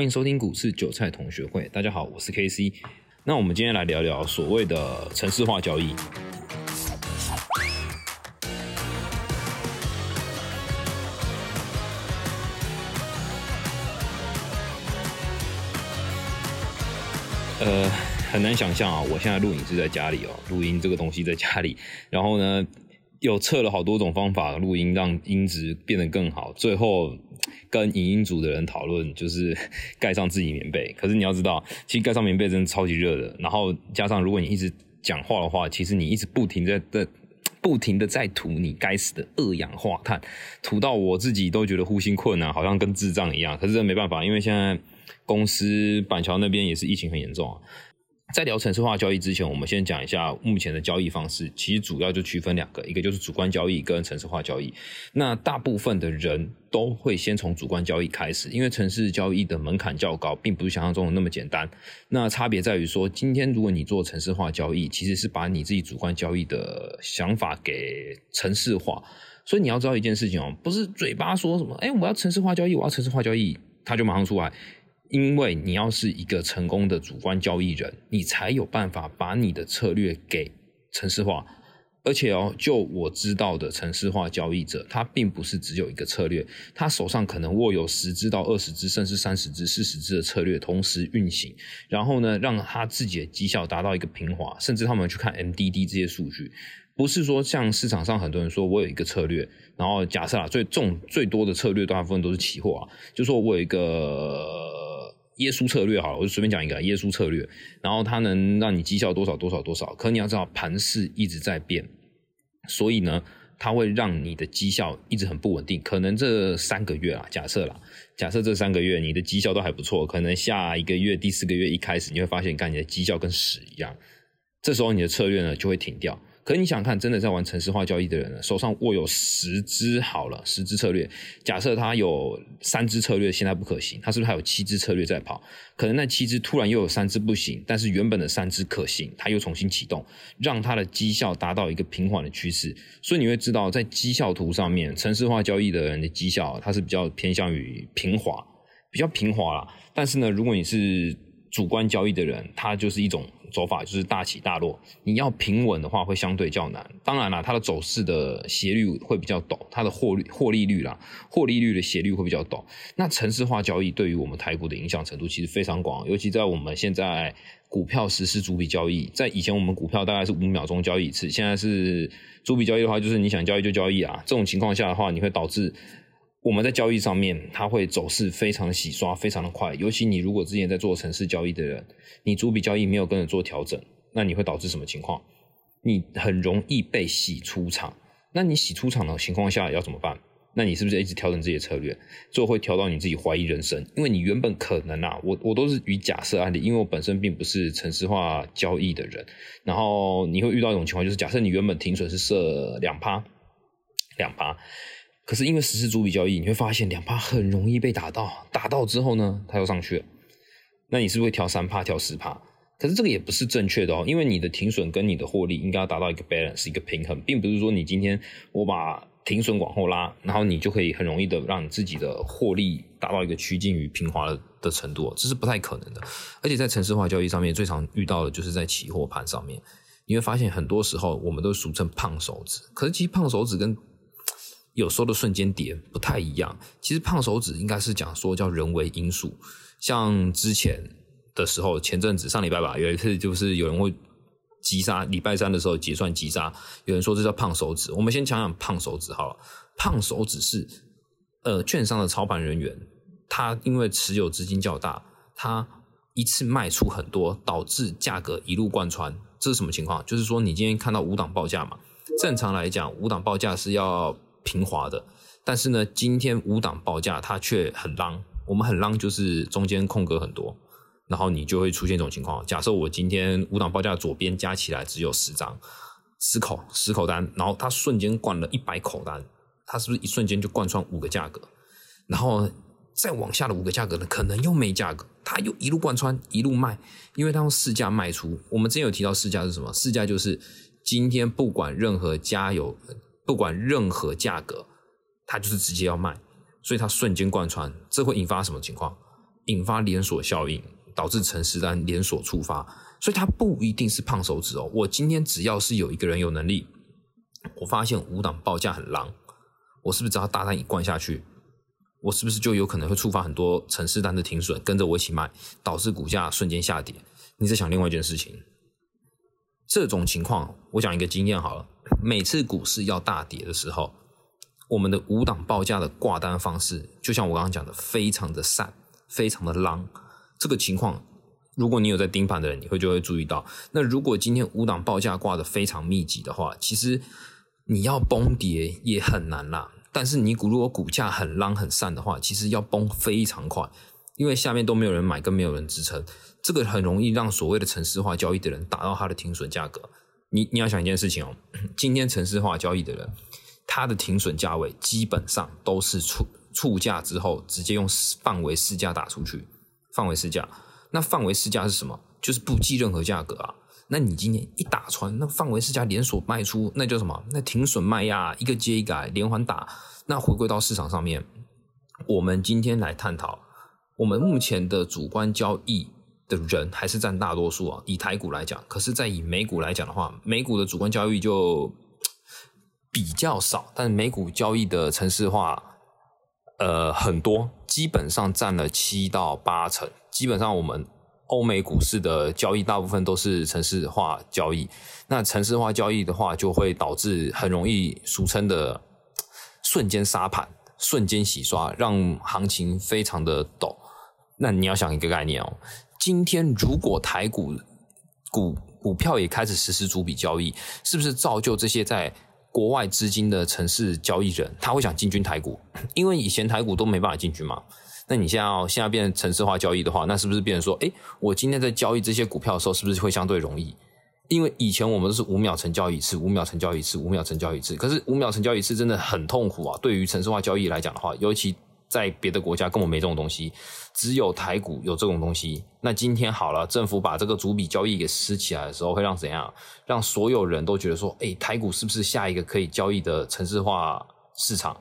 欢迎收听股市韭菜同学会。大家好，我是 KC。那我们今天来聊聊所谓的城市化交易。呃，很难想象啊，我现在录影是在家里哦，录音这个东西在家里，然后呢，有测了好多种方法录音，让音质变得更好，最后。跟影音组的人讨论，就是 盖上自己棉被。可是你要知道，其实盖上棉被真的超级热的。然后加上，如果你一直讲话的话，其实你一直不停在在不停的在吐你该死的二氧化碳，吐到我自己都觉得呼吸困难，好像跟智障一样。可是这没办法，因为现在公司板桥那边也是疫情很严重啊。在聊城市化交易之前，我们先讲一下目前的交易方式。其实主要就区分两个，一个就是主观交易跟城市化交易。那大部分的人都会先从主观交易开始，因为城市交易的门槛较高，并不是想象中的那么简单。那差别在于说，今天如果你做城市化交易，其实是把你自己主观交易的想法给城市化。所以你要知道一件事情哦，不是嘴巴说什么，哎，我要城市化交易，我要城市化交易，它就马上出来。因为你要是一个成功的主观交易人，你才有办法把你的策略给城市化。而且哦，就我知道的城市化交易者，他并不是只有一个策略，他手上可能握有十支到二十支，甚至三十支、四十支的策略同时运行，然后呢，让他自己的绩效达到一个平滑。甚至他们去看 MDD 这些数据，不是说像市场上很多人说我有一个策略，然后假设啊，最重最多的策略大部分都是期货啊，就说我有一个。耶稣策略好了，我就随便讲一个耶稣策略，然后它能让你绩效多少多少多少。可你要知道，盘势一直在变，所以呢，它会让你的绩效一直很不稳定。可能这三个月啊，假设啦，假设这三个月你的绩效都还不错，可能下一个月第四个月一开始，你会发现，干你的绩效跟屎一样，这时候你的策略呢就会停掉。可你想看，真的在玩城市化交易的人，手上握有十支好了，十支策略。假设他有三支策略现在不可行，他是不是还有七支策略在跑？可能那七支突然又有三支不行，但是原本的三支可行，他又重新启动，让他的绩效达到一个平缓的趋势。所以你会知道，在绩效图上面，城市化交易的人的绩效，它是比较偏向于平滑，比较平滑啦。但是呢，如果你是主观交易的人，他就是一种。走法就是大起大落，你要平稳的话会相对较难。当然了，它的走势的斜率会比较陡，它的获利、获利率啦，获利率的斜率会比较陡。那城市化交易对于我们台股的影响程度其实非常广，尤其在我们现在股票实施逐笔交易，在以前我们股票大概是五秒钟交易一次，现在是逐笔交易的话，就是你想交易就交易啊。这种情况下的话，你会导致。我们在交易上面，它会走势非常的洗刷，非常的快。尤其你如果之前在做城市交易的人，你主笔交易没有跟着做调整，那你会导致什么情况？你很容易被洗出场。那你洗出场的情况下要怎么办？那你是不是一直调整自己的策略，最后会调到你自己怀疑人生？因为你原本可能啊，我我都是与假设案例，因为我本身并不是城市化交易的人。然后你会遇到一种情况，就是假设你原本停损是设两趴，两趴。可是因为实施主笔交易，你会发现两趴很容易被打到，打到之后呢，它又上去了。那你是不是会调三趴、调十趴？可是这个也不是正确的哦，因为你的停损跟你的获利应该要达到一个 balance，一个平衡，并不是说你今天我把停损往后拉，然后你就可以很容易的让你自己的获利达到一个趋近于平滑的程度，这是不太可能的。而且在城市化交易上面，最常遇到的就是在期货盘上面，你会发现很多时候我们都俗称胖手指，可是其实胖手指跟有时候的瞬间跌不太一样，其实胖手指应该是讲说叫人为因素。像之前的时候，前阵子上礼拜吧，有一次就是有人会急杀，礼拜三的时候结算急杀，有人说这叫胖手指。我们先讲讲胖手指好了，胖手指是呃券商的操盘人员，他因为持有资金较大，他一次卖出很多，导致价格一路贯穿。这是什么情况？就是说你今天看到五档报价嘛，正常来讲五档报价是要。平滑的，但是呢，今天五档报价它却很浪。我们很浪就是中间空格很多，然后你就会出现这种情况。假设我今天五档报价左边加起来只有十张，十口十口单，然后它瞬间灌了一百口单，它是不是一瞬间就贯穿五个价格？然后再往下的五个价格呢，可能又没价格，它又一路贯穿一路卖，因为它用市价卖出。我们之前有提到市价是什么？市价就是今天不管任何家有。不管任何价格，它就是直接要卖，所以它瞬间贯穿，这会引发什么情况？引发连锁效应，导致城市单连锁触发，所以它不一定是胖手指哦。我今天只要是有一个人有能力，我发现五档报价很狼，我是不是只要大单一灌下去，我是不是就有可能会触发很多城市单的停损，跟着我一起卖，导致股价瞬间下跌？你在想另外一件事情，这种情况，我讲一个经验好了，每次股市要大跌的时候。我们的五档报价的挂单方式，就像我刚刚讲的，非常的散，非常的浪。这个情况，如果你有在盯盘的人，你会就会注意到。那如果今天五档报价挂的非常密集的话，其实你要崩跌也很难啦。但是你股如果股价很浪很散的话，其实要崩非常快，因为下面都没有人买，跟没有人支撑，这个很容易让所谓的城市化交易的人打到他的停损价格。你你要想一件事情哦，今天城市化交易的人。它的停损价位基本上都是出出价之后，直接用范围市价打出去。范围市价，那范围市价是什么？就是不计任何价格啊。那你今天一打穿，那范围市价连锁卖出，那叫什么？那停损卖压一个接一个连环打。那回归到市场上面，我们今天来探讨，我们目前的主观交易的人还是占大多数啊。以台股来讲，可是，在以美股来讲的话，美股的主观交易就。比较少，但是美股交易的城市化，呃，很多，基本上占了七到八成。基本上我们欧美股市的交易大部分都是城市化交易。那城市化交易的话，就会导致很容易俗称的瞬间杀盘、瞬间洗刷，让行情非常的陡。那你要想一个概念哦，今天如果台股股股票也开始实施主笔交易，是不是造就这些在国外资金的城市交易人，他会想进军台股，因为以前台股都没办法进军嘛。那你现在要现在变成城市化交易的话，那是不是变成说，哎，我今天在交易这些股票的时候，是不是会相对容易？因为以前我们都是五秒成交一次，五秒成交一次，五秒成交一次。可是五秒成交一次真的很痛苦啊！对于城市化交易来讲的话，尤其。在别的国家根本没这种东西，只有台股有这种东西。那今天好了，政府把这个主笔交易给撕起来的时候，会让怎样？让所有人都觉得说，哎，台股是不是下一个可以交易的城市化市场？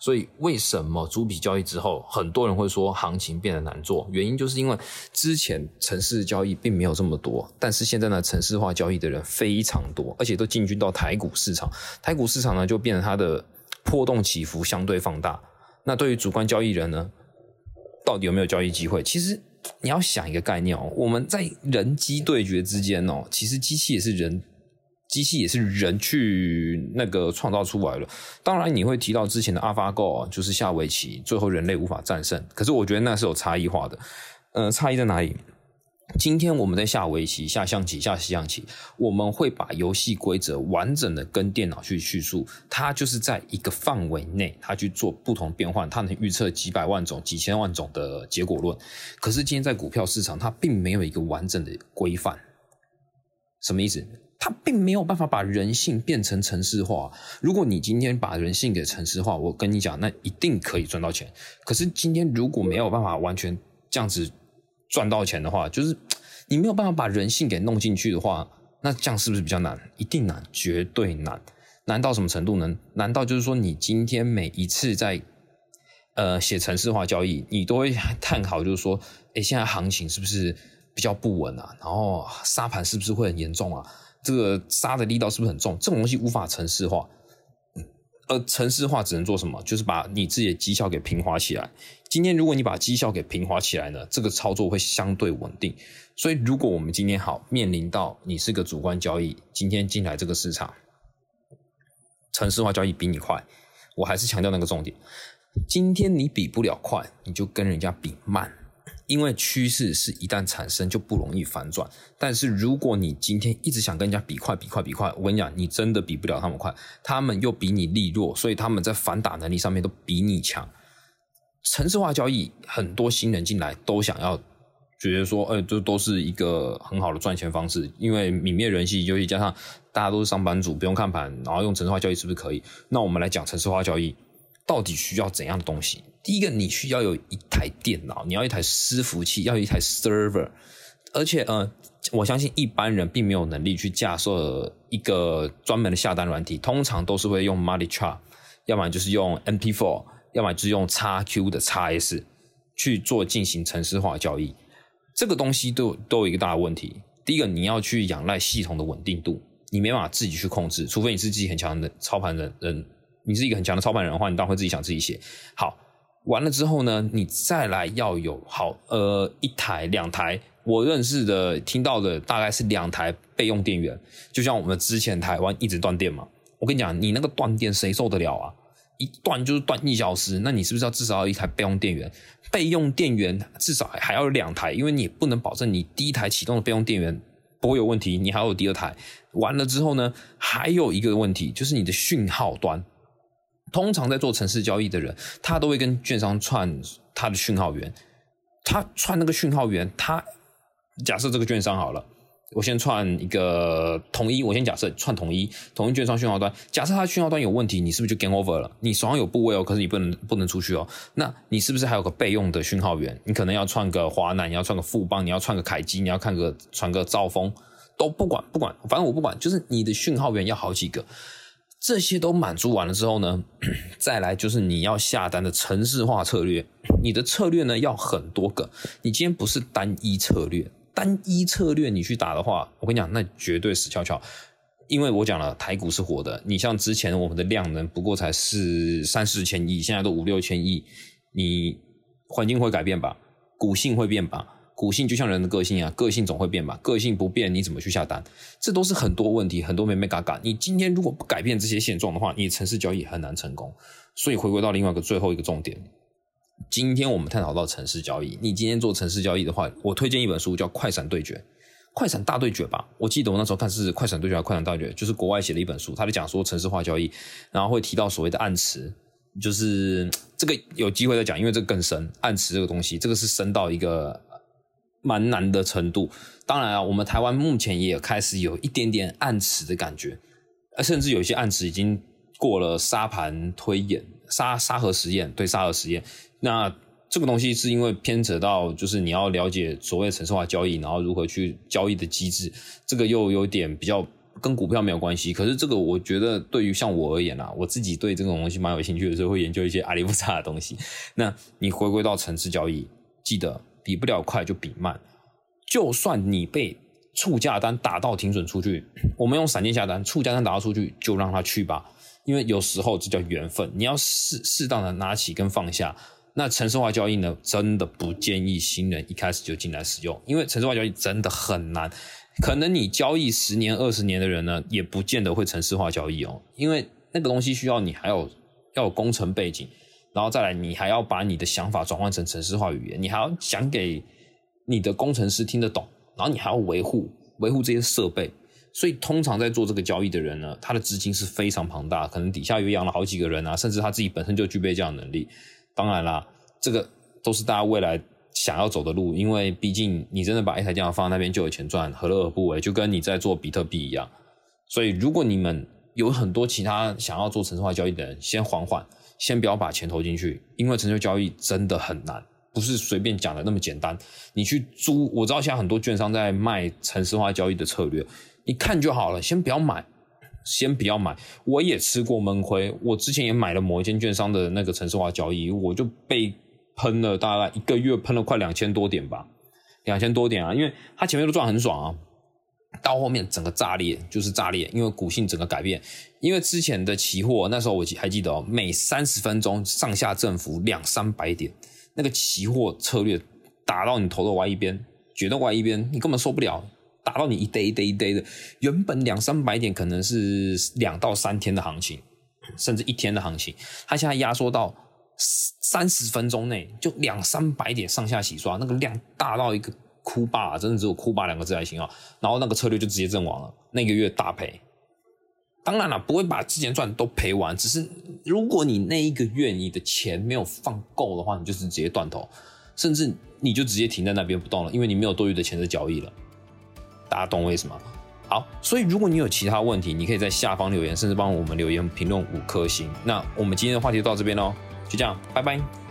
所以为什么主笔交易之后，很多人会说行情变得难做？原因就是因为之前城市交易并没有这么多，但是现在呢，城市化交易的人非常多，而且都进军到台股市场。台股市场呢，就变成它的波动起伏相对放大。那对于主观交易人呢，到底有没有交易机会？其实你要想一个概念哦，我们在人机对决之间哦，其实机器也是人，机器也是人去那个创造出来了。当然你会提到之前的 AlphaGo 就是下围棋，最后人类无法战胜。可是我觉得那是有差异化的，呃，差异在哪里？今天我们在下围棋、下象棋、下西洋棋，我们会把游戏规则完整的跟电脑去叙述，它就是在一个范围内，它去做不同变换，它能预测几百万种、几千万种的结果论。可是今天在股票市场，它并没有一个完整的规范。什么意思？它并没有办法把人性变成程式化。如果你今天把人性给程式化，我跟你讲，那一定可以赚到钱。可是今天如果没有办法完全这样子。赚到钱的话，就是 你没有办法把人性给弄进去的话，那这样是不是比较难？一定难，绝对难。难到什么程度呢？难道就是说，你今天每一次在 呃写城市化交易，你都会探讨，就是说，哎，现在行情是不是比较不稳啊？然后杀盘是不是会很严重啊？这个杀的力道是不是很重？这种东西无法城市化。而城市化只能做什么？就是把你自己的绩效给平滑起来。今天如果你把绩效给平滑起来呢，这个操作会相对稳定。所以如果我们今天好面临到你是个主观交易，今天进来这个市场，城市化交易比你快，我还是强调那个重点。今天你比不了快，你就跟人家比慢。因为趋势是一旦产生就不容易反转，但是如果你今天一直想跟人家比快、比快、比快，我跟你讲，你真的比不了他们快，他们又比你力弱，所以他们在反打能力上面都比你强。城市化交易很多新人进来都想要觉得说，呃，这都是一个很好的赚钱方式，因为泯灭人性，尤其加上大家都是上班族，不用看盘，然后用城市化交易是不是可以？那我们来讲城市化交易。到底需要怎样的东西？第一个，你需要有一台电脑，你要一台伺服器，要一台 server，而且，呃，我相信一般人并没有能力去架设一个专门的下单软体，通常都是会用 m u l t i c h a r 要么就是用 MP4，要么就是用 XQ 的 XS 去做进行城市化交易，这个东西都都有一个大的问题。第一个，你要去仰赖系统的稳定度，你没办法自己去控制，除非你是自己很强的操盘人，人你是一个很强的操盘人的话，你当然会自己想自己写。好，完了之后呢，你再来要有好呃一台两台，我认识的听到的大概是两台备用电源，就像我们之前台湾一直断电嘛，我跟你讲，你那个断电谁受得了啊？一断就是断一小时，那你是不是要至少要一台备用电源？备用电源至少还要有两台，因为你不能保证你第一台启动的备用电源不会有问题，你还有第二台。完了之后呢，还有一个问题就是你的讯号端。通常在做城市交易的人，他都会跟券商串他的讯号源。他串那个讯号源，他假设这个券商好了。我先串一个统一，我先假设串统一，统一券商讯号端。假设他讯号端有问题，你是不是就 game over 了？你手上有部位哦，可是你不能不能出去哦。那你是不是还有个备用的讯号源？你可能要串个华南，你要串个富邦，你要串个凯基，你要看个传个兆丰，都不管不管，反正我不管，就是你的讯号源要好几个。这些都满足完了之后呢，再来就是你要下单的城市化策略。你的策略呢要很多个，你今天不是单一策略。单一策略你去打的话，我跟你讲，那绝对死翘翘。因为我讲了，台股是活的。你像之前我们的量能不过才是三四千亿，现在都五六千亿。你环境会改变吧？股性会变吧？股性就像人的个性啊，个性总会变吧？个性不变，你怎么去下单？这都是很多问题，很多没没嘎嘎。你今天如果不改变这些现状的话，你城市交易很难成功。所以回归到另外一个最后一个重点。今天我们探讨到城市交易，你今天做城市交易的话，我推荐一本书叫《快闪对决》，快闪大对决吧。我记得我那时候看是《快闪对决》还是《快闪大对决》，就是国外写的一本书，他就讲说城市化交易，然后会提到所谓的暗池，就是这个有机会再讲，因为这个更深。暗池这个东西，这个是深到一个蛮难的程度。当然啊，我们台湾目前也开始有一点点暗池的感觉，呃甚至有些暗池已经过了沙盘推演、沙沙盒实验，对沙盒实验。那这个东西是因为牵扯到，就是你要了解所谓城市化交易，然后如何去交易的机制，这个又有点比较跟股票没有关系。可是这个我觉得对于像我而言啊，我自己对这种东西蛮有兴趣的，所以会研究一些阿里不差的东西。那你回归到城市交易，记得比不了快就比慢。就算你被促价单打到停损出去，我们用闪电下单，促价单打到出去就让它去吧，因为有时候这叫缘分，你要适适当的拿起跟放下。那城市化交易呢？真的不建议新人一开始就进来使用，因为城市化交易真的很难。可能你交易十年、二十年的人呢，也不见得会城市化交易哦，因为那个东西需要你还有要有工程背景，然后再来你还要把你的想法转换成城市化语言，你还要讲给你的工程师听得懂，然后你还要维护维护这些设备。所以通常在做这个交易的人呢，他的资金是非常庞大，可能底下有养了好几个人啊，甚至他自己本身就具备这样的能力。当然啦，这个都是大家未来想要走的路，因为毕竟你真的把一台电脑放在那边就有钱赚，何乐而不为？就跟你在做比特币一样。所以，如果你们有很多其他想要做城市化交易的人，先缓缓，先不要把钱投进去，因为城市交易真的很难，不是随便讲的那么简单。你去租，我知道现在很多券商在卖城市化交易的策略，你看就好了，先不要买。先不要买，我也吃过闷亏。我之前也买了某一间券商的那个城市化交易，我就被喷了大概一个月，喷了快两千多点吧，两千多点啊！因为他前面都赚很爽啊，到后面整个炸裂，就是炸裂，因为股性整个改变。因为之前的期货那时候我还记得哦，每三十分钟上下振幅两三百点，那个期货策略打到你头的歪一边，绝对歪一边，你根本受不了。打到你一堆一堆一堆的，原本两三百点可能是两到三天的行情，甚至一天的行情，它现在压缩到三十分钟内就两三百点上下洗刷，那个量大到一个哭罢，真的只有哭霸两个字还行啊。然后那个策略就直接阵亡了，那个月大赔。当然了，不会把之前赚都赔完，只是如果你那一个月你的钱没有放够的话，你就是直接断头，甚至你就直接停在那边不动了，因为你没有多余的钱在交易了。大家懂为什么？好，所以如果你有其他问题，你可以在下方留言，甚至帮我们留言评论五颗星。那我们今天的话题就到这边喽，就这样，拜拜。